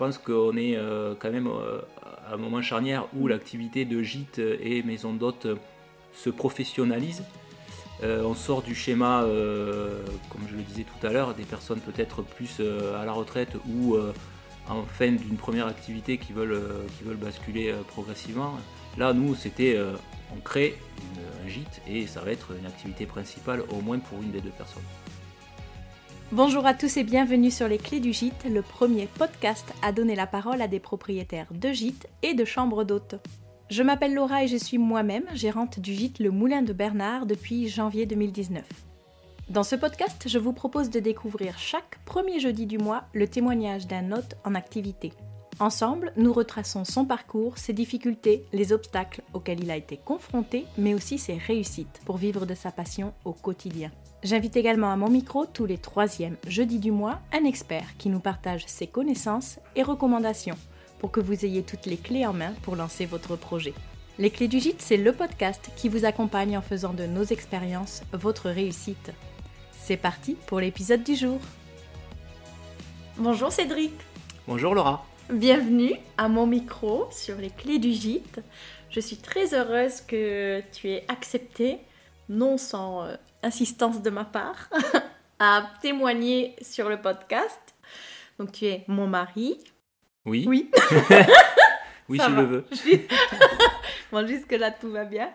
pense qu'on est quand même à un moment charnière où l'activité de gîte et maison d'hôtes se professionnalise. on sort du schéma, comme je le disais tout à l'heure, des personnes peut-être plus à la retraite ou en fin d'une première activité qui veulent, qui veulent basculer progressivement. Là, nous, c'était on crée un gîte et ça va être une activité principale au moins pour une des deux personnes. Bonjour à tous et bienvenue sur Les Clés du Gîte, le premier podcast à donner la parole à des propriétaires de gîtes et de chambres d'hôtes. Je m'appelle Laura et je suis moi-même gérante du gîte Le Moulin de Bernard depuis janvier 2019. Dans ce podcast, je vous propose de découvrir chaque premier jeudi du mois le témoignage d'un hôte en activité. Ensemble, nous retraçons son parcours, ses difficultés, les obstacles auxquels il a été confronté, mais aussi ses réussites pour vivre de sa passion au quotidien. J'invite également à mon micro tous les troisièmes jeudis du mois un expert qui nous partage ses connaissances et recommandations pour que vous ayez toutes les clés en main pour lancer votre projet. Les clés du gîte, c'est le podcast qui vous accompagne en faisant de nos expériences votre réussite. C'est parti pour l'épisode du jour. Bonjour Cédric. Bonjour Laura. Bienvenue à mon micro sur les clés du gîte. Je suis très heureuse que tu aies accepté, non sans euh, insistance de ma part, à témoigner sur le podcast. Donc tu es mon mari. Oui. Oui. oui, je le veux. bon, jusque-là, tout va bien.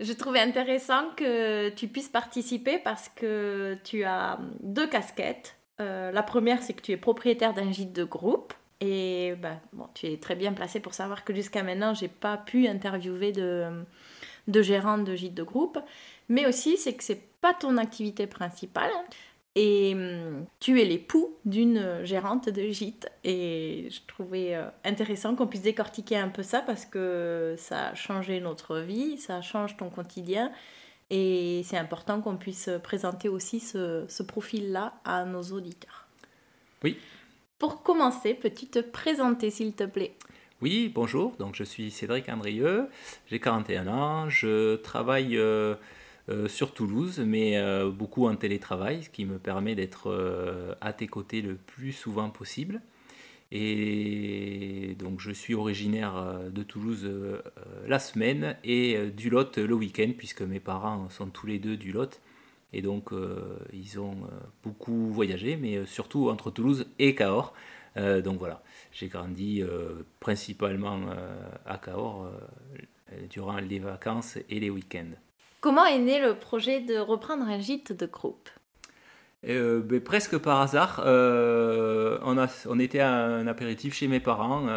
Je trouvais intéressant que tu puisses participer parce que tu as deux casquettes. Euh, la première, c'est que tu es propriétaire d'un gîte de groupe. Et bah, bon, tu es très bien placé pour savoir que jusqu'à maintenant, j'ai pas pu interviewer de, de gérants de gîtes de groupe. Mais aussi, c'est que c'est pas ton activité principale. Et hum, tu es l'époux d'une gérante de gîte. Et je trouvais euh, intéressant qu'on puisse décortiquer un peu ça parce que ça a changé notre vie, ça change ton quotidien. Et c'est important qu'on puisse présenter aussi ce, ce profil-là à nos auditeurs. Oui, pour commencer, peux-tu te présenter s'il te plaît? Oui, bonjour, donc je suis Cédric Andrieux, j'ai 41 ans, je travaille euh, euh, sur Toulouse, mais euh, beaucoup en télétravail, ce qui me permet d'être à tes côtés le plus souvent possible. Et donc je suis originaire de Toulouse la semaine et du Lot le week-end, puisque mes parents sont tous les deux du Lot. Et donc, euh, ils ont euh, beaucoup voyagé, mais euh, surtout entre Toulouse et Cahors. donc voilà, j'ai grandi principalement à Cahors durant les vacances et les week-ends. Comment est né le projet de reprendre un gîte de groupe ben, presque par hasard, on, a, on, était à un apéritif chez mes parents.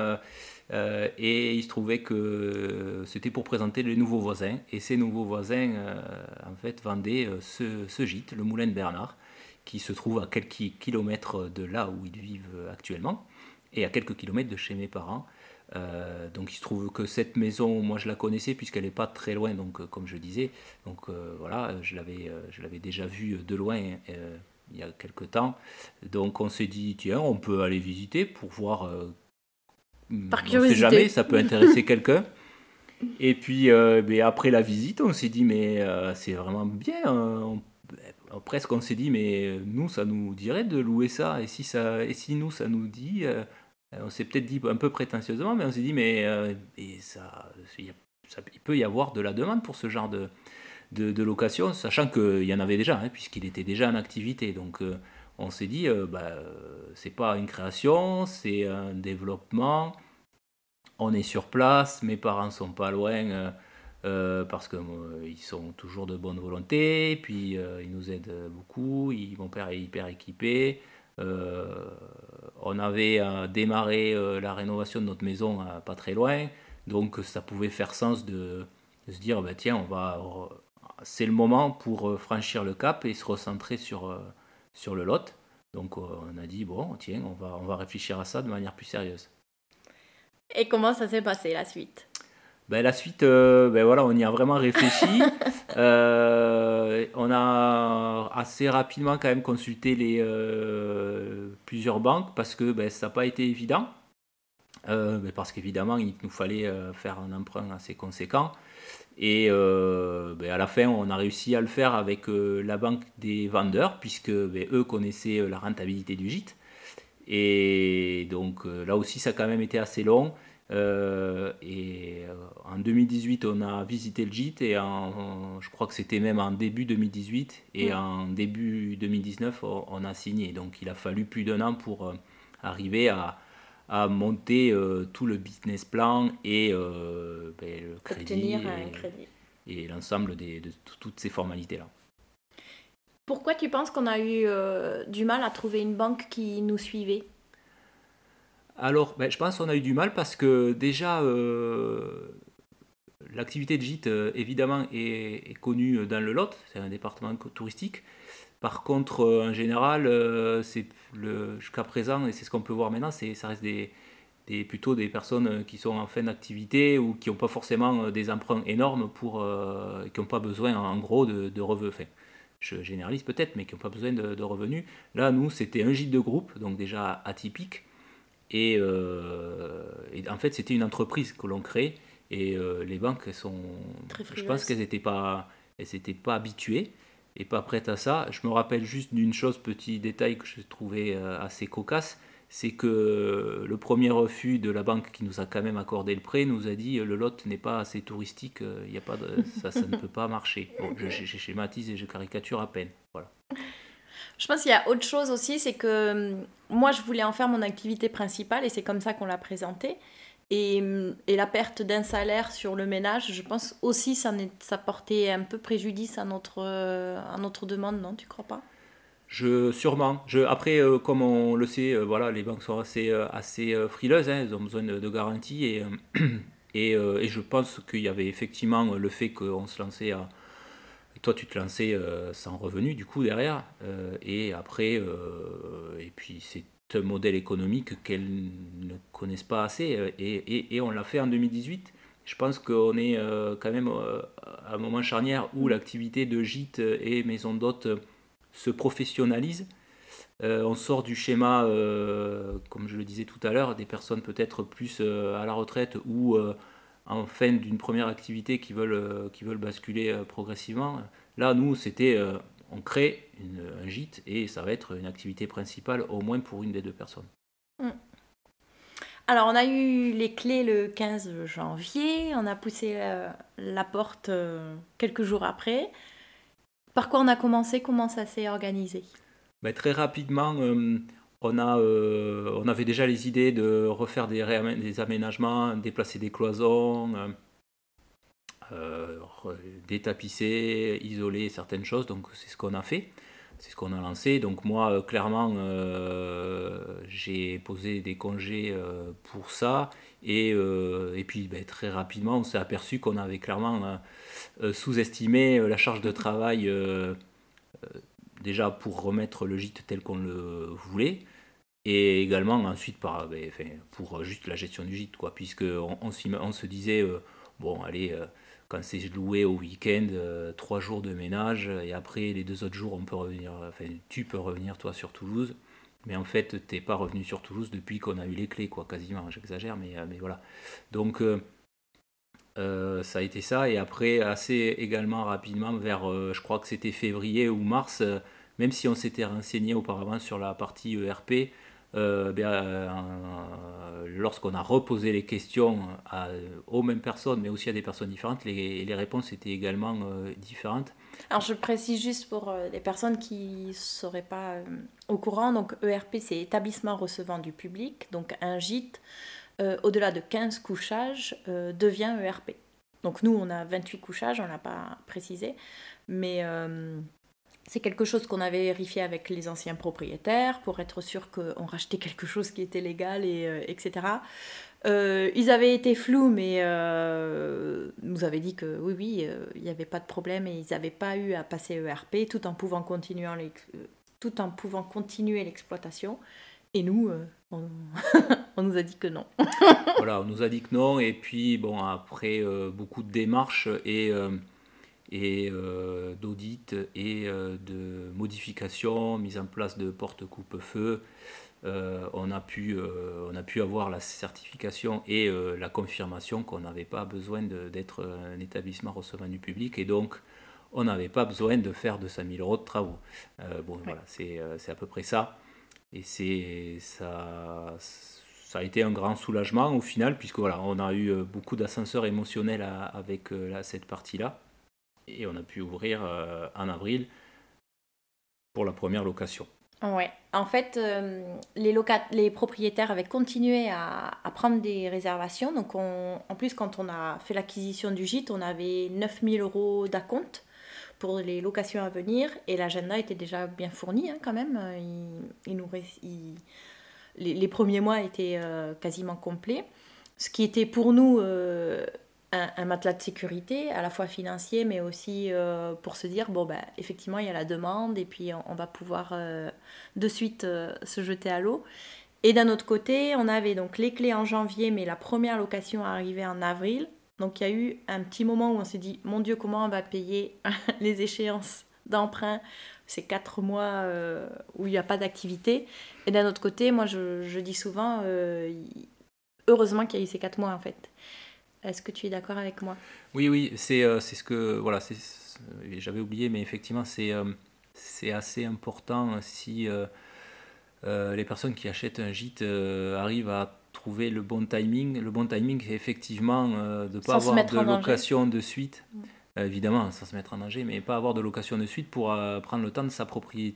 Euh, et il se trouvait que c'était pour présenter les nouveaux voisins. Et ces nouveaux voisins, euh, en fait, vendaient euh, ce, gîte, le Moulin de Bernard, qui se trouve à quelques kilomètres de là où ils vivent actuellement, et à quelques kilomètres de chez mes parents. Donc il se trouve que cette maison, moi je la connaissais puisqu'elle n'est pas très loin, donc comme je disais, donc voilà, je l'avais, je l'avais déjà vue de loin il y a quelques temps. Donc on s'est dit tiens, on peut aller visiter pour voir par curiosité. On sait jamais, ça peut intéresser quelqu'un. Et puis euh, mais après la visite, on s'est dit mais euh, c'est vraiment bien. Hein. On, presque on s'est dit mais nous ça nous dirait de louer ça et si ça et si nous ça nous dit, euh, on s'est peut-être dit un peu prétentieusement, mais on s'est dit mais et ça, il peut y avoir de la demande pour ce genre de de, location, sachant qu'il y en avait déjà, hein, puisqu'il était déjà en activité. Donc on s'est dit, euh, bah, c'est pas une création, c'est un développement. On est sur place, mes parents sont pas loin euh, euh, parce qu'ils sont toujours de bonne volonté, puis ils nous aident beaucoup. mon père est hyper équipé. On avait démarré la rénovation de notre maison pas très loin, donc ça pouvait faire sens de, se dire, bah, tiens, on va, c'est le moment pour franchir le cap et se recentrer sur sur le lot. Donc euh, on a dit, bon, tiens, on va, on va réfléchir à ça de manière plus sérieuse. Et comment ça s'est passé la suite? Ben, La suite, euh, ben voilà, on y a vraiment réfléchi. Euh, on a assez rapidement quand même consulté les, plusieurs banques parce que ben, ça n'a pas été évident. Ben, parce qu'évidemment, il nous fallait faire un emprunt assez conséquent. Et euh, ben, à la fin, on a réussi à le faire avec euh, la banque des vendeurs, puisque eux connaissaient euh, la rentabilité du gîte. Et donc là aussi, ça a quand même été assez long. Et en 2018, on a visité le gîte et en, je crois que c'était même en début 2018 et en début 2019, on, a signé. Donc il a fallu plus d'un an pour arriver à, à monter tout le business plan et ben, le crédit. et, l'ensemble de toutes ces formalités-là. Pourquoi tu penses qu'on a eu euh, du mal à trouver une banque qui nous suivait? Alors, ben, je pense qu'on a eu du mal parce que déjà, euh, l'activité de gîte, euh, évidemment, est, connue dans le Lot, c'est un département touristique. Par contre, en général, jusqu'à présent, et c'est ce qu'on peut voir maintenant, ça reste des, plutôt des personnes qui sont en fin d'activité ou qui n'ont pas forcément des emprunts énormes pour, qui n'ont pas besoin en gros de, de revenus je généralise peut-être, mais qui n'ont pas besoin de, revenus. Là, nous, c'était un gîte de groupe, donc déjà atypique. Et, euh, en fait, c'était une entreprise que l'on crée. Et euh, les banques, sont, je pense qu'elles n'étaient pas, pas habituées et pas prêtes à ça. Je me rappelle juste d'une chose, petit détail que je trouvais euh, assez cocasse c'est que le premier refus de la banque qui nous a quand même accordé le prêt nous a dit le lot n'est pas assez touristique, il y a pas de, ça, ça ne peut pas marcher. Bon, je, schématise et je caricature à peine. Voilà. Je pense qu'il y a autre chose aussi, c'est que hum, moi je voulais en faire mon activité principale et c'est comme ça qu'on l'a présenté. Et, hum, et, la perte d'un salaire sur le ménage, je pense aussi ça, ça portait un peu préjudice à notre, euh, demande, non Tu crois pas? Je, sûrement. Après, euh, comme on le sait, euh, voilà, les banques sont assez, frileuses, hein, elles ont besoin de, garanties. Et, je pense qu'il y avait effectivement le fait qu'on se lançait à. Toi, tu te lançais sans revenu, du coup, derrière. et après, et puis c'est un modèle économique qu'elles ne connaissent pas assez. Et, et on l'a fait en 2018. Je pense qu'on est quand même à un moment charnière où l'activité de gîte et maison d'hôtes se professionnalise. Euh, on sort du schéma, euh, comme je le disais tout à l'heure, des personnes peut-être plus euh, à la retraite ou en fin d'une première activité qui veulent, qui veulent basculer progressivement. Là, nous, c'était, on crée un gîte et ça va être une activité principale au moins pour une des deux personnes. Mm. Alors, on a eu les clés le 15 janvier, on a poussé la porte quelques jours après. Par quoi on a commencé? Comment ça s'est organisé? Ben, Très rapidement, euh, on, a, euh, on avait déjà les idées de refaire des, aménagements, déplacer des cloisons, euh, détapisser, isoler certaines choses. Donc c'est ce qu'on a fait. C'est ce qu'on a lancé. Donc moi, clairement, j'ai posé des congés pour ça. Et, et puis ben, très rapidement, on s'est aperçu qu'on avait clairement euh, sous-estimer euh, la charge de travail euh, déjà pour remettre le gîte tel qu'on le voulait et également ensuite ben, pour juste la gestion du gîte, quoi, puisque on, se disait, bon, allez, quand c'est loué au week-end, trois jours de ménage, et après les deux autres jours, on peut revenir, tu peux revenir toi sur Toulouse, mais en fait, t'es pas revenu sur Toulouse depuis qu'on a eu les clés, quasiment, j'exagère, mais, voilà. Donc, euh, ça a été ça. Et après, assez également rapidement, vers, euh, je crois que c'était février ou mars, euh, même si on s'était renseigné auparavant sur la partie ERP, lorsqu'on a reposé les questions aux mêmes personnes, mais aussi à des personnes différentes, les, réponses étaient également différentes. Alors je précise juste pour les personnes qui ne seraient pas au courant, donc ERP c'est établissement recevant du public, donc un gîte euh, au-delà de 15 couchages, euh, devient ERP. Donc nous, on a 28 couchages, on n'a pas précisé, mais euh, c'est quelque chose qu'on avait vérifié avec les anciens propriétaires pour être sûr qu'on rachetait quelque chose qui était légal, et, etc. ils avaient été flous, mais nous avaient dit que oui, oui, il n'y avait pas de problème et ils n'avaient pas eu à passer ERP tout en pouvant continuer, tout en pouvant continuer l'exploitation. Et nous, on, nous a dit que non. voilà, on nous a dit que non. Et puis, bon, après euh, beaucoup de démarches et, euh, et euh, d'audits et de modifications, mise en place de portes coupe-feu, on, a pu, on a pu avoir la certification et la confirmation qu'on n'avait pas besoin d'être un établissement recevant du public. Et donc, on n'avait pas besoin de faire 200 000 euros de travaux. bon, voilà, c'est à peu près ça. et c'est ça, ça a été un grand soulagement au final, puisque voilà, on a eu beaucoup d'ascenseurs émotionnels avec cette partie-là. Et on a pu ouvrir en avril pour la première location. Ouais. En fait, euh, les, les propriétaires avaient continué à, prendre des réservations. Donc, en plus, quand on a fait l'acquisition du gîte, on avait 9000 euros d'acompte pour les locations à venir. Et l'agenda était déjà bien fourni hein, quand même. Les, premiers mois étaient euh, quasiment complets. Ce qui était pour nous euh, un, matelas de sécurité, à la fois financier, mais aussi euh, pour se dire, bon, ben, effectivement, il y a la demande et puis on, va pouvoir euh, de suite euh, se jeter à l'eau. Et d'un autre côté, on avait donc les clés en janvier, mais la première location arrivait en avril. Donc il y a eu un petit moment où on s'est dit, mon Dieu, comment on va payer les échéances d'emprunt? Ces quatre mois où il n'y a pas d'activité. Et d'un autre côté, moi, je, je dis souvent, heureusement qu'il y a eu ces quatre mois, en fait. Est-ce que tu es d'accord avec moi? Oui, oui, c'est euh, ce que. Voilà, j'avais oublié, mais effectivement, c'est euh, c'est assez important si euh, les personnes qui achètent un gîte arrivent à trouver le bon timing. Le bon timing, c'est effectivement de ne pas avoir de location de suite. Mm. évidemment, sans se mettre en danger, mais pas avoir de location de suite pour prendre le temps de s'approprier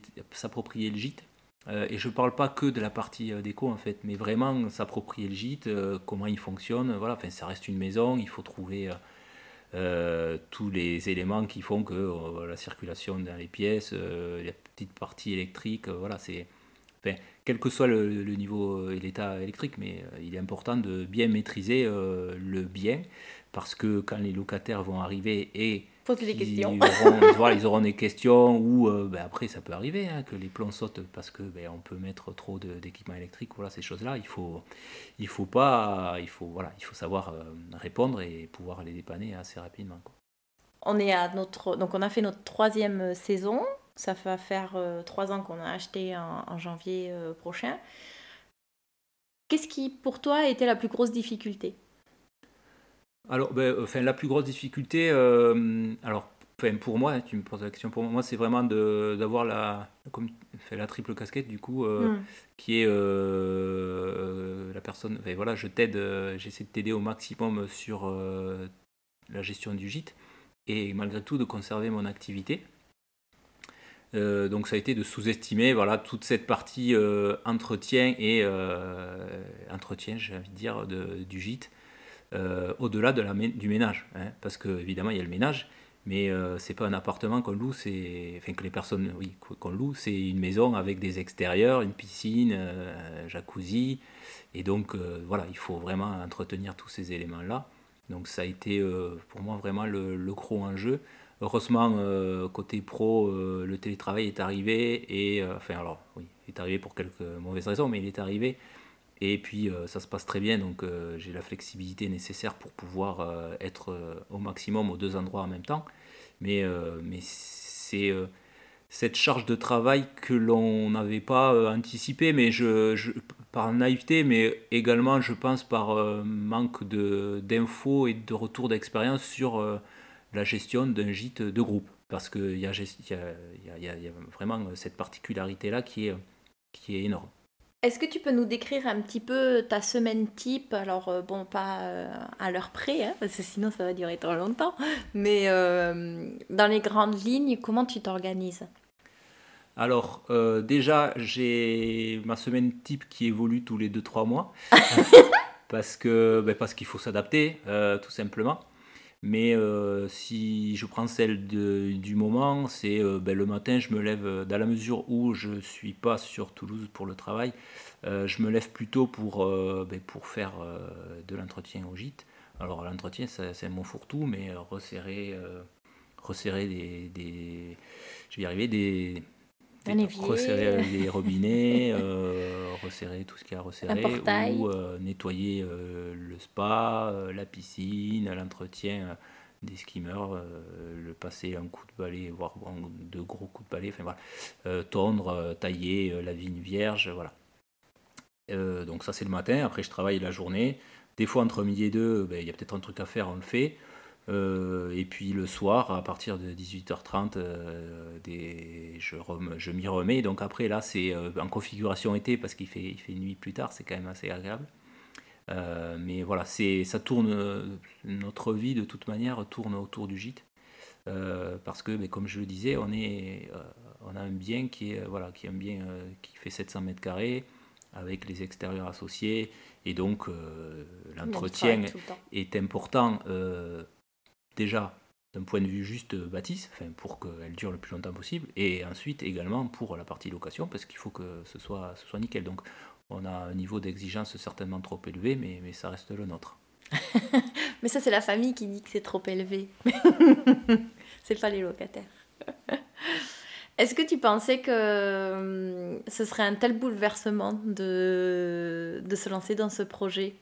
le gîte euh, et je ne parle pas que de la partie euh, déco en fait, mais vraiment s'approprier le gîte, euh, comment il fonctionne. Voilà, enfin, ça reste une maison, il faut trouver tous les éléments qui font que la circulation dans les pièces, les petites parties électriques, voilà, c'est. Enfin, quel que soit le, niveau et l'état électrique, mais il est important de bien maîtriser le bien parce que quand les locataires vont arriver et des questions. Ils auront, voilà, ils auront des questions ou euh, ben après ça peut arriver hein, que les plombs sautent parce que ben, on peut mettre trop d'équipements électriques. Voilà ces choses-là, il faut il faut pas il faut voilà il faut savoir euh, répondre et pouvoir les dépanner assez rapidement. On est à notre donc on a fait notre troisième saison. Ça va faire euh, trois ans qu'on a acheté en, en janvier prochain. Qu'est-ce qui pour toi a été la plus grosse difficulté? Alors, ben, enfin, la plus grosse difficulté, euh, alors, enfin, pour moi, tu me poses la question pour moi, c'est vraiment d'avoir la, comme, la triple casquette, du coup, euh, hmm. qui est euh, la personne, enfin, voilà, je t'aide, j'essaie de t'aider au maximum sur la gestion du gîte et malgré tout de conserver mon activité. donc ça a été de sous-estimer voilà toute cette partie entretien et entretien j'ai envie de dire de, du gîte euh, au-delà du ménage. Hein, parce qu'évidemment, il y a le ménage, mais euh, c'est pas un appartement qu'on loue, c'est que les personnes oui loue, c'est une maison avec des extérieurs, une piscine, euh, un jacuzzi, et donc voilà, il faut vraiment entretenir tous ces éléments là. Donc ça a été pour moi vraiment le, le gros enjeu. Heureusement côté pro, le télétravail est arrivé et enfin alors oui, il est arrivé pour quelques mauvaises raisons, mais il est arrivé et puis euh, ça se passe très bien, donc euh, j'ai la flexibilité nécessaire pour pouvoir euh, être au maximum aux deux endroits en même temps. Mais, mais c'est cette charge de travail que l'on n'avait pas anticipée, mais je, je, par naïveté, mais également je pense par manque d'infos et de retour d'expérience sur la gestion d'un gîte de groupe. Parce qu'il y, y, y, y, a vraiment cette particularité-là qui est, qui est énorme. Est-ce que tu peux nous décrire un petit peu ta semaine type? Alors, euh, bon, pas euh, à l'heure près, hein, parce que sinon ça va durer trop longtemps, mais euh, dans les grandes lignes, comment tu t'organises? Alors, déjà, j'ai ma semaine type qui évolue tous les 2-3 mois, parce que ben, parce qu'il faut s'adapter, tout simplement. Mais euh, si je prends celle du moment, c'est euh, ben, le matin, je me lève, euh, dans la mesure où je ne suis pas sur Toulouse pour le travail, je me lève plutôt pour, ben, pour faire de l'entretien au gîte. Alors l'entretien, c'est mon fourre-tout, mais resserrer, resserrer des, des, Je vais y arriver, des, resserrer les robinets, euh, resserrer tout ce qu'il y a à resserrer, ou euh, nettoyer euh, le spa, la piscine, l'entretien des skimmers, le passer un coup de balai, voire de gros coups de balai, enfin voilà, tondre, tailler la vigne vierge, voilà. donc ça c'est le matin, après je travaille la journée. Des fois entre midi et deux, ben, il y a peut-être un truc à faire, on le fait. Et puis le soir, à partir de 18h30, des, je, je m'y remets. Donc après, là, c'est en configuration été parce qu'il fait, il fait nuit plus tard, c'est quand même assez agréable. mais voilà, c'est, ça tourne, notre vie de toute manière tourne autour du gîte. parce que, mais comme je le disais, on, est, on a un bien qui est, voilà, qui est un bien qui fait 700 mètres carrés avec les extérieurs associés. Et donc, euh, l'entretien est important euh, déjà d'un point de vue juste bâtisse, enfin, pour qu'elle dure le plus longtemps possible, et ensuite également pour la partie location, parce qu'il faut que ce soit, ce soit nickel. Donc, on a un niveau d'exigence certainement trop élevé, mais, mais ça reste le nôtre. mais ça, c'est la famille qui dit que c'est trop élevé. c'est pas les locataires. Est-ce que tu pensais que hum, ce serait un tel bouleversement de, de se lancer dans ce projet?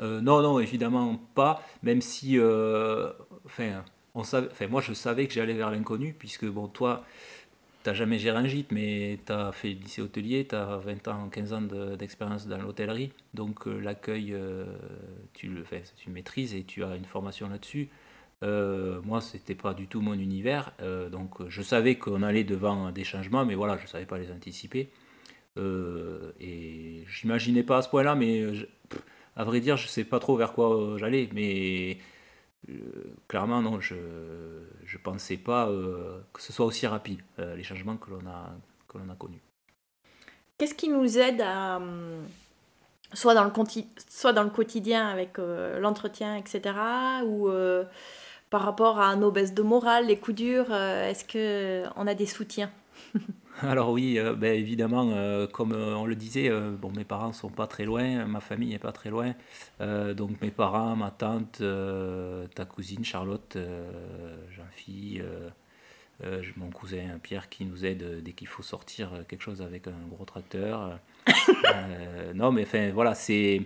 Euh, Non, non, évidemment pas, même si, euh, enfin, moi je savais que j'allais vers l'inconnu, puisque bon, toi, tu n'as jamais géré un gîte, mais tu as fait lycée hôtelier, tu as 20 ans, 15 ans d'expérience dans l'hôtellerie, donc euh, l'accueil, tu le fais, tu maîtrises et tu as une formation là-dessus. Euh, moi, c'était pas du tout mon univers, donc je savais qu'on allait devant des changements, mais voilà, je savais pas les anticiper. Euh, et j'imaginais pas à ce point-là, mais à vrai dire, je sais pas trop vers quoi j'allais, mais clairement, non, je ne pensais pas que ce soit aussi rapide, les changements que l'on a, a connus. Qu'est-ce qui nous aide à, hum, soit dans le, quotidien avec l'entretien, etc., ou par rapport à nos baisses de morale, les coups durs, euh, est-ce qu'on a des soutiens? Alors oui, euh, ben évidemment, euh, comme on le disait, bon, mes parents sont pas très loin, ma famille n'est pas très loin. donc mes parents, ma tante, ta cousine Charlotte, Jean-Philippe, mon cousin Pierre qui nous aide dès qu'il faut sortir quelque chose avec un gros tracteur. non, mais enfin voilà, c'est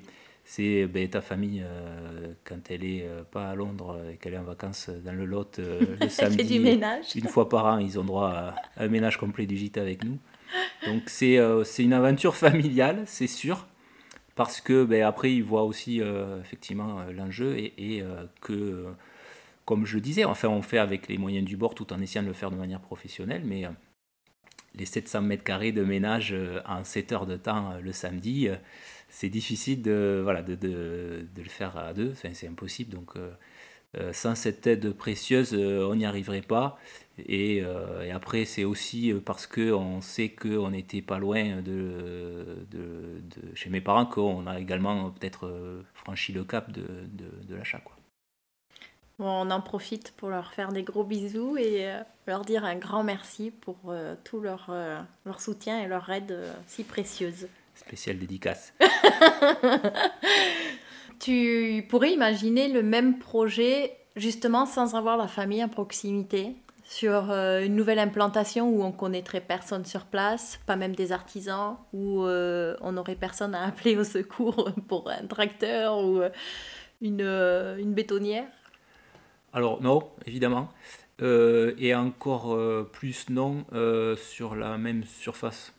c'est ben, ta famille euh, quand elle est euh, pas à Londres et qu'elle est en vacances dans le Lot euh, le samedi. du ménage. Une fois par an, ils ont droit à, un ménage complet du gîte avec nous. Donc c'est c'est une aventure familiale, c'est sûr, parce que ben, après ils voient aussi effectivement l'enjeu et, et que, comme je disais, enfin on fait avec les moyens du bord tout en essayant de le faire de manière professionnelle, mais les 700 mètres carrés de ménage en 7 heures de temps le samedi c'est difficile de, voilà, de, de, le faire à deux, c'est impossible. Donc, euh, euh, sans cette aide précieuse, euh, on n'y arriverait pas. Et, après, c'est aussi parce qu'on sait qu'on n'était pas loin de, chez mes parents qu'on a également peut-être franchi le cap de, l'achat. On en profite pour leur faire des gros bisous et leur dire un grand merci pour tout leur, leur soutien et leur aide si précieuse. Spécial dédicace. tu pourrais imaginer le même projet justement sans avoir la famille à proximité sur euh, une nouvelle implantation où on connaîtrait personne sur place, pas même des artisans, où euh, on n'aurait personne à appeler au secours pour un tracteur ou euh, une, une bétonnière? Alors non, évidemment. et encore plus non sur la même surface.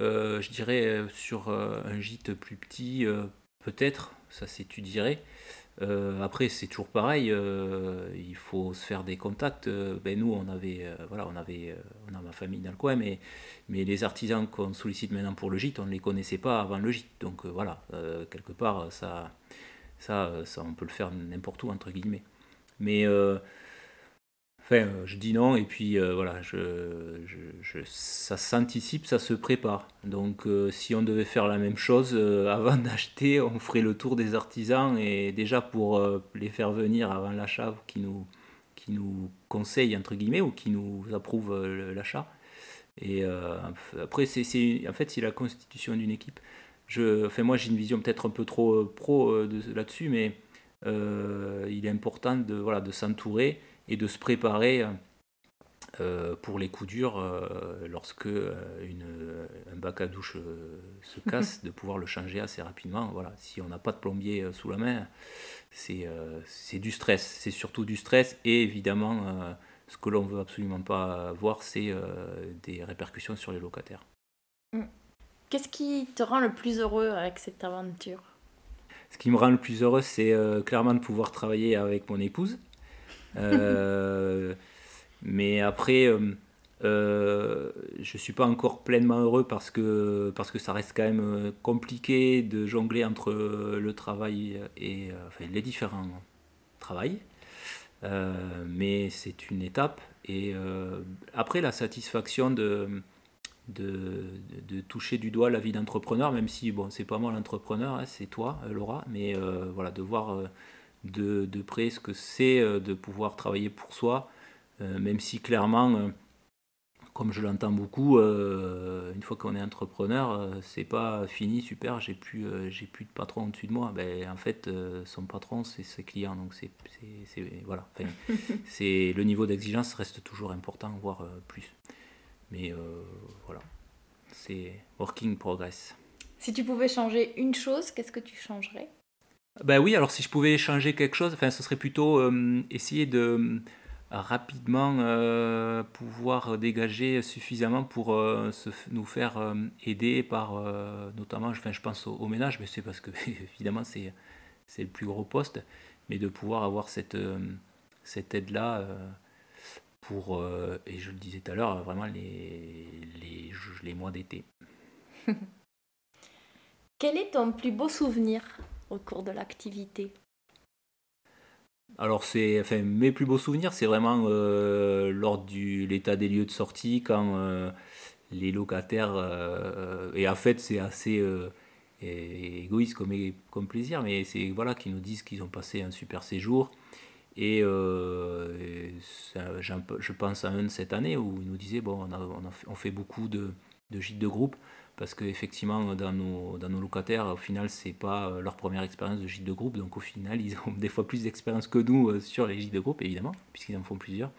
Euh, je dirais euh, sur euh, un gîte plus petit, peut-être, ça s'étudierait. après, c'est toujours pareil, il faut se faire des contacts. ben, nous, on avait, voilà, on avait, on a ma famille dans le coin, mais, mais les artisans qu'on sollicite maintenant pour le gîte, on ne les connaissait pas avant le gîte. Donc voilà, quelque part, ça, ça, ça, on peut le faire n'importe où, entre guillemets. Mais Enfin, euh, je dis non, et puis euh, voilà, ça s'anticipe, ça se prépare. Donc, euh, si on devait faire la même chose, avant d'acheter, on ferait le tour des artisans, et déjà pour les faire venir avant l'achat, qui nous, qui nous conseillent, entre guillemets, ou qui nous approuvent l'achat. Et après, c'est, en fait, c'est la constitution d'une équipe. Je, enfin, moi, j'ai une vision peut-être un peu trop pro là-dessus, mais il est important de, voilà, de s'entourer et de se préparer euh, pour les coups durs euh, lorsque euh, une, un bac à douche se casse, de pouvoir le changer assez rapidement. Voilà. Si on n'a pas de plombier sous la main, c'est du stress. C'est surtout du stress et évidemment, ce que l'on veut absolument pas voir, c'est des répercussions sur les locataires. Mm. Qu'est-ce qui te rend le plus heureux avec cette aventure? Ce qui me rend le plus heureux, c'est clairement de pouvoir travailler avec mon épouse. mais après, euh, je ne suis pas encore pleinement heureux parce que, ça reste quand même euh, compliqué de jongler entre le travail et les différents travails. mais c'est une étape. Et après, la satisfaction de, de, de, toucher du doigt la vie d'entrepreneur, même si bon, c'est pas moi l'entrepreneur, hein, c'est toi, Laura, mais voilà, de voir de, de, près ce que c'est de pouvoir travailler pour soi, même si clairement comme je l'entends beaucoup, euh, une fois qu'on est entrepreneur, euh, c'est pas fini, super, j'ai plus, euh, j'ai plus de patron au-dessus de moi. Ben, en fait, son patron, c'est ses clients. Donc, c'est, voilà. c'est, le niveau d'exigence reste toujours important, voire plus. Mais c'est working progress. Si tu pouvais changer une chose, qu'est-ce que tu changerais? Ben oui, alors si je pouvais changer quelque chose, enfin, ce serait plutôt essayer de rapidement euh, pouvoir dégager suffisamment pour euh, se, nous faire euh, aider par notamment enfin, je pense au, ménage mais c'est parce que évidemment c'est c'est le plus gros poste mais de pouvoir avoir cette cette aide pour et je le disais tout à l'heure vraiment les, les, les mois d'été quel est ton plus beau souvenir au cours de l'activité? Alors, c'est, enfin, mes plus beaux souvenirs, c'est vraiment euh, lors de l'état des lieux de sortie, quand euh, les locataires. Euh, et en fait, c'est assez égoïste comme, comme plaisir, mais c'est voilà, qui nous disent qu'ils ont passé un super séjour. Et, je pense à un cette année où ils nous disaient bon, on, fait, beaucoup de, de gîtes de groupe parce qu'effectivement, dans nos, dans nos locataires, au final, c'est pas euh, leur première expérience de gîte de groupe, donc au final, ils ont des fois plus d'expérience que nous euh, sur les gîtes de groupe, évidemment, puisqu'ils en font plusieurs.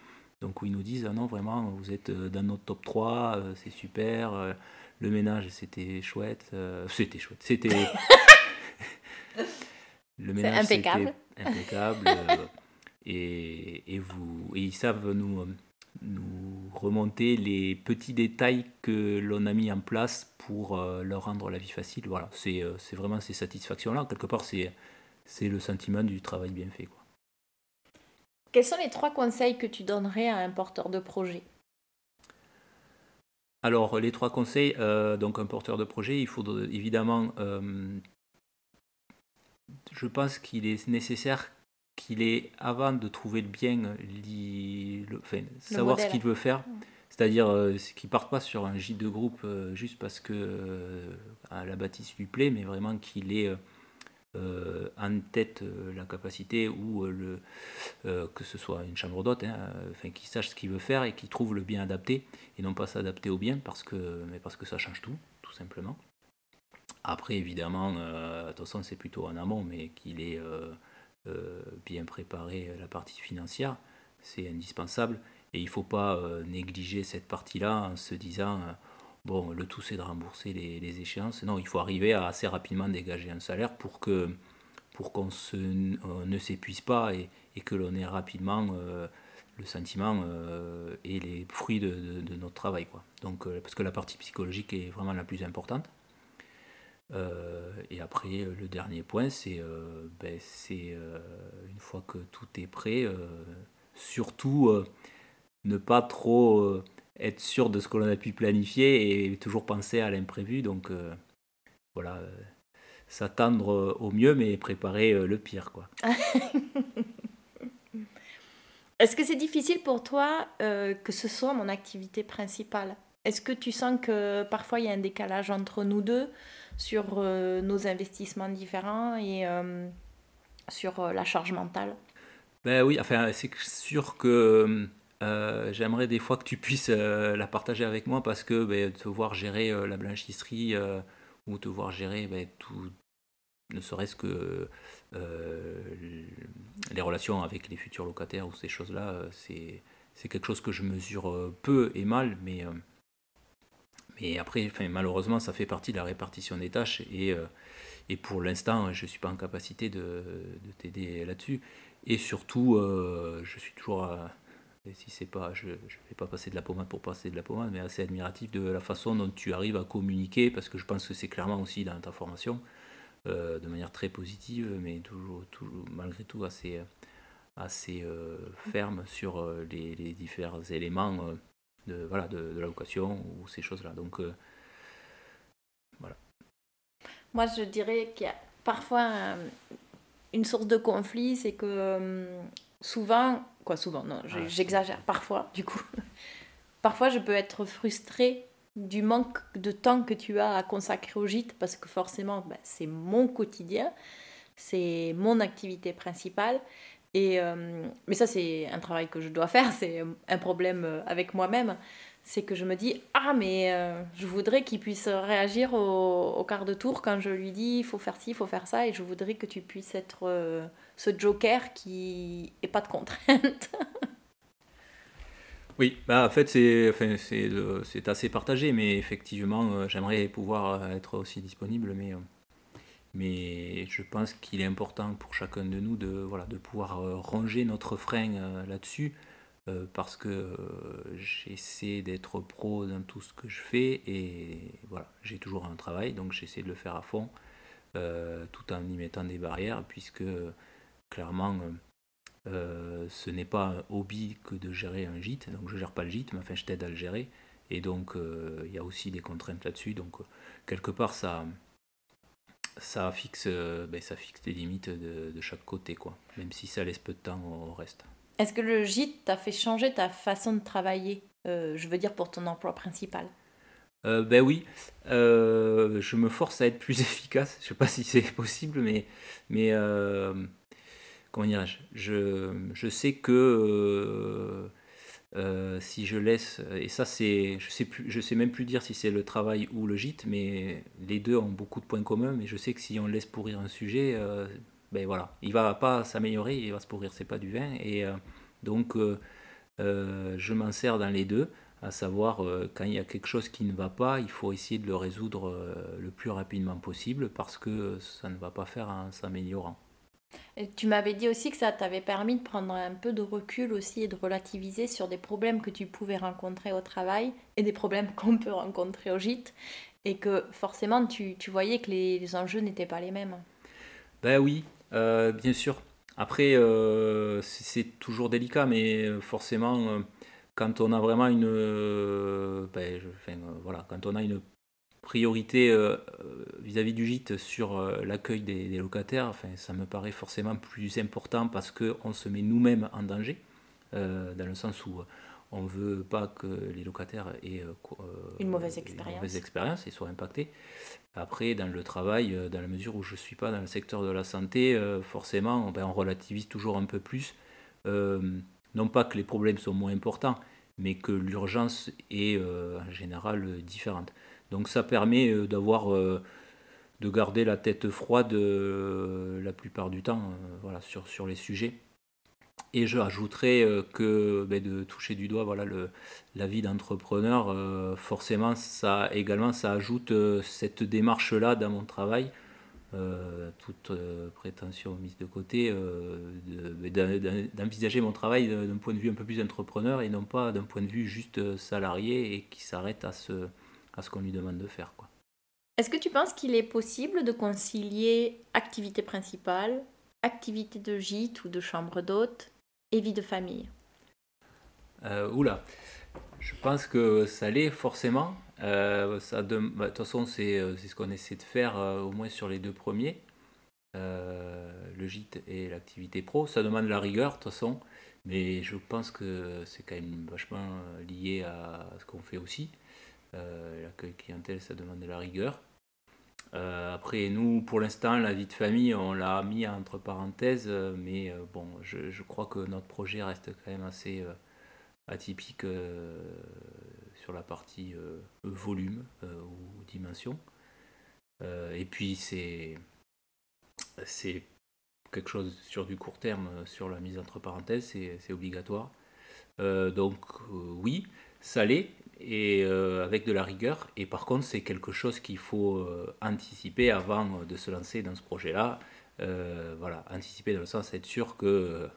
Donc où ils nous disent, ah non, vraiment, vous êtes euh, dans notre top 3, c'est super, le ménage, c'était chouette, c'était chouette, c'était... le ménage, impeccable. impeccable. Et, et, vous, et ils savent nous nous remonter les petits détails que l'on a mis en place pour euh, leur rendre la vie facile. Voilà, c'est euh, vraiment ces satisfactions-là. Quelque part, c'est le sentiment du travail bien fait. Quoi. Quels sont les trois conseils que tu donnerais à un porteur de projet? Alors, les trois conseils, euh, donc un porteur de projet, il faut évidemment, je pense qu'il est nécessaire qu'il est, avant de trouver le bien, le, enfin, savoir ce qu'il veut faire, c'est-à-dire euh, qu'il ne parte pas sur un gîte de groupe euh, juste parce que euh, à la bâtisse lui plaît, mais vraiment qu'il ait en tête la capacité ou le, que ce soit une chambre d'hôte, hein, enfin, qu'il sache ce qu'il veut faire et qu'il trouve le bien adapté et non pas s'adapter au bien parce que, mais parce que ça change tout, tout simplement. Après, évidemment, de toute façon, c'est plutôt en amont, mais qu'il euh, bien préparer la partie financière, c'est indispensable. Et il ne faut pas euh, négliger cette partie-là en se disant, euh, bon, le tout c'est de rembourser les, échéances. Non, il faut arriver à assez rapidement dégager un salaire pour pour qu'on ne s'épuise pas et, que l'on ait rapidement le sentiment et les fruits de, notre travail. Donc, parce que la partie psychologique est vraiment la plus importante. Euh, et après, euh, le dernier point, c'est euh, ben, une fois que tout est prêt, surtout ne pas trop être sûr de ce que l'on a pu planifier et toujours penser à l'imprévu. Donc voilà, s'attendre au mieux, mais préparer le pire. quoi. Est-ce que c'est difficile pour toi que ce soit mon activité principale? Est-ce que tu sens que parfois il y a un décalage entre nous deux sur euh, nos investissements différents et euh, sur euh, la charge mentale? Ben oui, enfin, c'est sûr que j'aimerais des fois que tu puisses la partager avec moi parce que ben, te voir gérer la blanchisserie ou te voir gérer ben, tout, ne serait-ce que les relations avec les futurs locataires ou ces choses-là, c'est quelque chose que je mesure peu et mal, mais mais après, malheureusement, ça fait partie de la répartition des tâches et, euh, et pour l'instant, je ne suis pas en capacité de, de t'aider là-dessus. Et surtout, euh, je suis toujours, si c'est pas, je ne vais pas passer de la pommade pour passer de la pommade, mais assez admiratif de la façon dont tu arrives à communiquer, parce que je pense que c'est clairement aussi dans ta formation, de manière très positive, mais toujours, toujours malgré tout assez, assez ferme sur les, les, différents éléments de, voilà, de, de la location ou ces choses-là. Donc voilà. Moi, je dirais qu'il y a parfois une source de conflit, c'est que souvent, quoi souvent, non, j'exagère parfois, du coup. parfois, je peux être frustrée du manque de temps que tu as à consacrer au gîte parce que forcément, ben, c'est mon quotidien, c'est mon activité principale. Et, euh, mais ça, c'est un travail que je dois faire, c'est un problème euh, avec moi-même. C'est que je me dis, ah, mais euh, je voudrais qu'il puisse réagir au, quart de tour quand je lui dis, il faut faire ci, il faut faire ça, et je voudrais que tu puisses être ce joker qui n'est pas de contrainte. oui, bah en fait c'est assez partagé, mais effectivement j'aimerais pouvoir être aussi disponible, mais, mais je pense qu'il est important pour chacun de nous de, voilà, de pouvoir ranger notre frein là-dessus, parce que j'essaie d'être pro dans tout ce que je fais, et voilà, j'ai toujours un travail, donc j'essaie de le faire à fond, tout en y mettant des barrières, puisque clairement, euh, euh, ce n'est pas un hobby que de gérer un gîte. Donc je gère pas le gîte, mais enfin je t'aide à le gérer. Et donc euh, il y a aussi des contraintes là-dessus. Donc quelque part ça, ça fixe, ben, ça fixe les limites de, de, chaque côté, quoi. Même si ça laisse peu de temps au, reste. Est-ce que le gîte t'a fait changer ta façon de travailler Je veux dire pour ton emploi principal? ben oui, je me force à être plus efficace. Je sais pas si c'est possible, mais, mais comment dirais-je? Je, sais que euh, euh, si je laisse, et ça c'est, je sais plus, je sais même plus dire si c'est le travail ou le gîte, mais les deux ont beaucoup de points communs. Mais je sais que si on laisse pourrir un sujet, euh, ben voilà, il va pas s'améliorer, il va se pourrir, c'est pas du vin. Et donc je m'en sers dans les deux, à savoir quand il y a quelque chose qui ne va pas, il faut essayer de le résoudre le plus rapidement possible parce que ça ne va pas faire en s'améliorant tu m'avais dit aussi que ça t'avait permis de prendre un peu de recul aussi et de relativiser sur des problèmes que tu pouvais rencontrer au travail et des problèmes qu'on peut rencontrer au gîte et que forcément tu, tu voyais que les, enjeux n'étaient pas les mêmes. Ben oui, euh, bien sûr. Après, euh, c'est toujours délicat, mais euh, forcément, quand on a vraiment une, ben, voilà, quand on a une priorité euh, vis-à-vis du gîte sur euh, l'accueil des, locataires, enfin, ça me paraît forcément plus important parce qu'on se met nous-mêmes en danger, euh, dans le sens où on ne veut pas que les locataires aient une mauvaise expérience. mauvaise expérience et soient impactés. Après, dans le travail, dans la mesure où je ne suis pas dans le secteur de la santé, forcément, ben, on relativise toujours un peu plus. non pas que les problèmes sont moins importants, mais que l'urgence est en général différente. Donc ça permet euh, d'avoir euh, de garder la tête froide euh, la plupart du temps voilà, sur, sur les sujets. Et je rajouterais que ben, de toucher du doigt voilà, le, la vie d'entrepreneur, forcément, ça également, ça ajoute cette démarche-là dans mon travail, toute prétention mise de côté, ben, d'envisager mon travail d'un point de vue un peu plus entrepreneur et non pas d'un point de vue juste salarié et qui s'arrête à ce, à ce qu'on lui demande de faire. Quoi. Est-ce que tu penses qu'il est possible de concilier activité principale, activité de gîte ou de chambre d'hôte et vie de famille? Euh, Oula, je pense que ça l'est forcément. Euh, ça de... Bah, toute façon, c'est, euh, c'est ce qu'on essaie de faire euh, au moins sur les deux premiers, le gîte et l'activité pro. Ça demande la rigueur, de toute façon, mais je pense que c'est quand même vachement lié à ce qu'on fait aussi. Euh, l'accueil clientèle, ça demande de la rigueur. Euh, après, nous, pour l'instant, la vie de famille, on l'a mis entre parenthèses, euh, mais bon, je, crois que notre projet reste quand même assez atypique sur la partie volume ou dimension. et puis, c'est c'est quelque chose sur du court terme, sur la mise entre parenthèses, c'est obligatoire. donc, oui, ça l'est, et euh, avec de la rigueur. Et par contre, c'est quelque chose qu'il faut euh, anticiper avant de se lancer dans ce projet-là. Euh, voilà, anticiper dans le sens d'être sûr que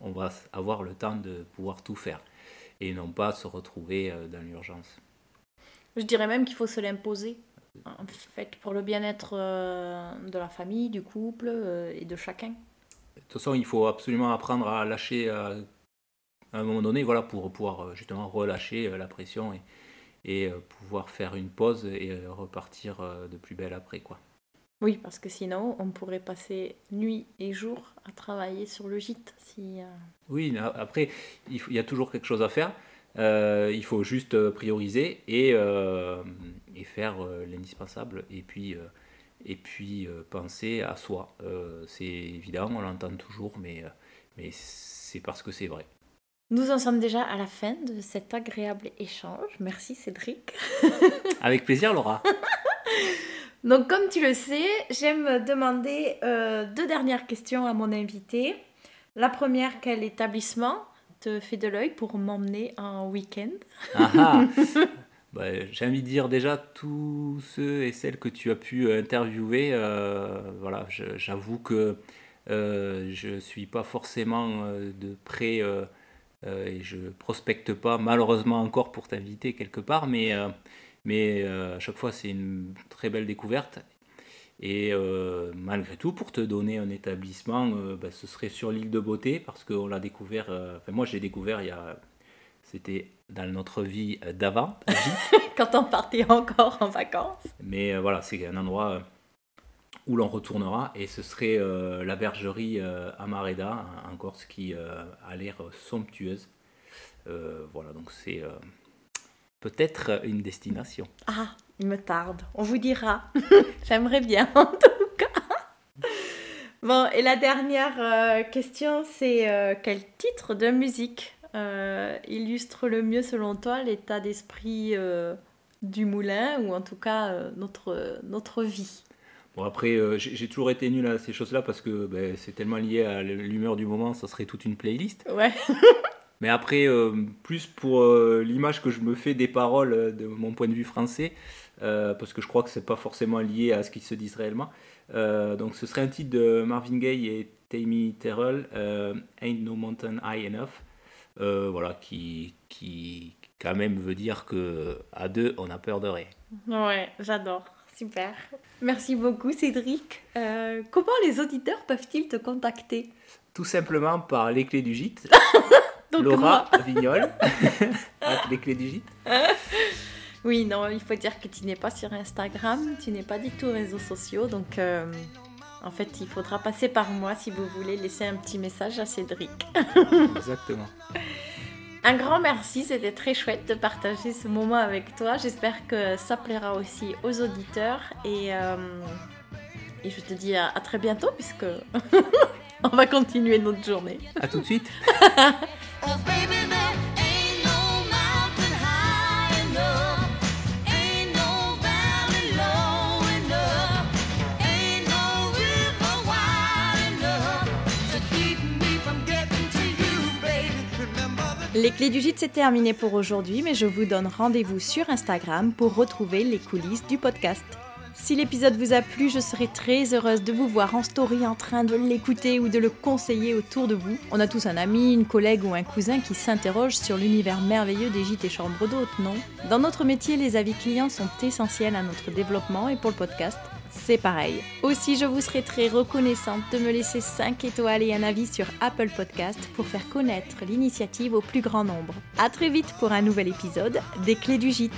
on va avoir le temps de pouvoir tout faire et non pas se retrouver dans l'urgence. Je dirais même qu'il faut se l'imposer. En fait, pour le bien-être de la famille, du couple et de chacun. De toute façon, il faut absolument apprendre à lâcher à un moment donné, voilà, pour pouvoir justement relâcher la pression et, et pouvoir faire une pause et repartir de plus belle après, quoi. Oui, parce que sinon, on pourrait passer nuit et jour à travailler sur le gîte. Si, euh, Oui, après, il, y a toujours quelque chose à faire. Euh, il faut juste euh, prioriser et, et faire l'indispensable. Et puis, et puis penser à soi. c'est évident, on l'entend toujours, mais, mais c'est parce que c'est vrai. Nous en sommes déjà à la fin de cet agréable échange. Merci Cédric. Avec plaisir Laura. Donc, comme tu le sais, j'aime demander euh, deux dernières questions à mon invité. La première, quel établissement te fait de l'œil pour m'emmener en week-end? Ah ah. Bah, J'ai envie de dire déjà tous ceux et celles que tu as pu euh, interviewer. Euh, voilà, j'avoue que je ne suis pas forcément de près et je prospecte pas malheureusement encore pour t'inviter quelque part, mais mais euh, à chaque fois, c'est une très belle découverte. Et euh, malgré tout, pour te donner un établissement, euh, bah, ce serait sur l'île de Beauté, parce qu'on l'a découvert, enfin moi j'ai découvert il y a, c'était dans notre vie d'avant. Quand on partait encore en vacances. Mais voilà, c'est un endroit où l'on retournera, et ce serait la bergerie Amareda, en Corse, qui a l'air somptueuse. voilà, donc c'est peut-être une destination. Ah, il me tarde. On vous dira. J'aimerais bien en tout cas. Bon, et la dernière euh, question, c'est euh, quel titre de musique euh, illustre le mieux selon toi l'état d'esprit du moulin ou en tout cas notre, notre vie? Bon, après, j'ai toujours été nul à ces choses-là parce que ben, c'est tellement lié à l'humeur du moment, ça serait toute une playlist. Ouais. Mais après, euh, plus pour euh, l'image que je me fais des paroles euh, de mon point de vue français, parce que je crois que c'est pas forcément lié à ce qu'ils se disent réellement. donc ce serait un titre de Marvin Gaye et Tammy Terrell, Ain't No Mountain High Enough, voilà, qui, qui quand même veut dire que à deux, on a peur de rien. Ouais, j'adore. Super. Merci beaucoup Cédric. comment les auditeurs peuvent-ils te contacter? Tout simplement par les clés du gîte. Laura Vignol, les clés du gîte. Oui, non, il faut dire que tu n'es pas sur Instagram, tu n'es pas du tout réseaux sociaux, donc euh, en fait, il faudra passer par moi si vous voulez laisser un petit message à Cédric. Exactement. Un grand merci, c'était très chouette de partager ce moment avec toi. J'espère que ça plaira aussi aux auditeurs et, euh, et je te dis à, à très bientôt puisque on va continuer notre journée. À tout de suite. Les clés du gîte, c'est terminé pour aujourd'hui, mais je vous donne rendez-vous sur Instagram pour retrouver les coulisses du podcast. Si l'épisode vous a plu, je serai très heureuse de vous voir en story en train de l'écouter ou de le conseiller autour de vous. On a tous un ami, une collègue ou un cousin qui s'interroge sur l'univers merveilleux des gîtes et chambres d'hôtes, non? Dans notre métier, les avis clients sont essentiels à notre développement et pour le podcast, c'est pareil. Aussi, je vous serai très reconnaissante de me laisser 5 étoiles et un avis sur Apple Podcast pour faire connaître l'initiative au plus grand nombre. A très vite pour un nouvel épisode des Clés du Gîte.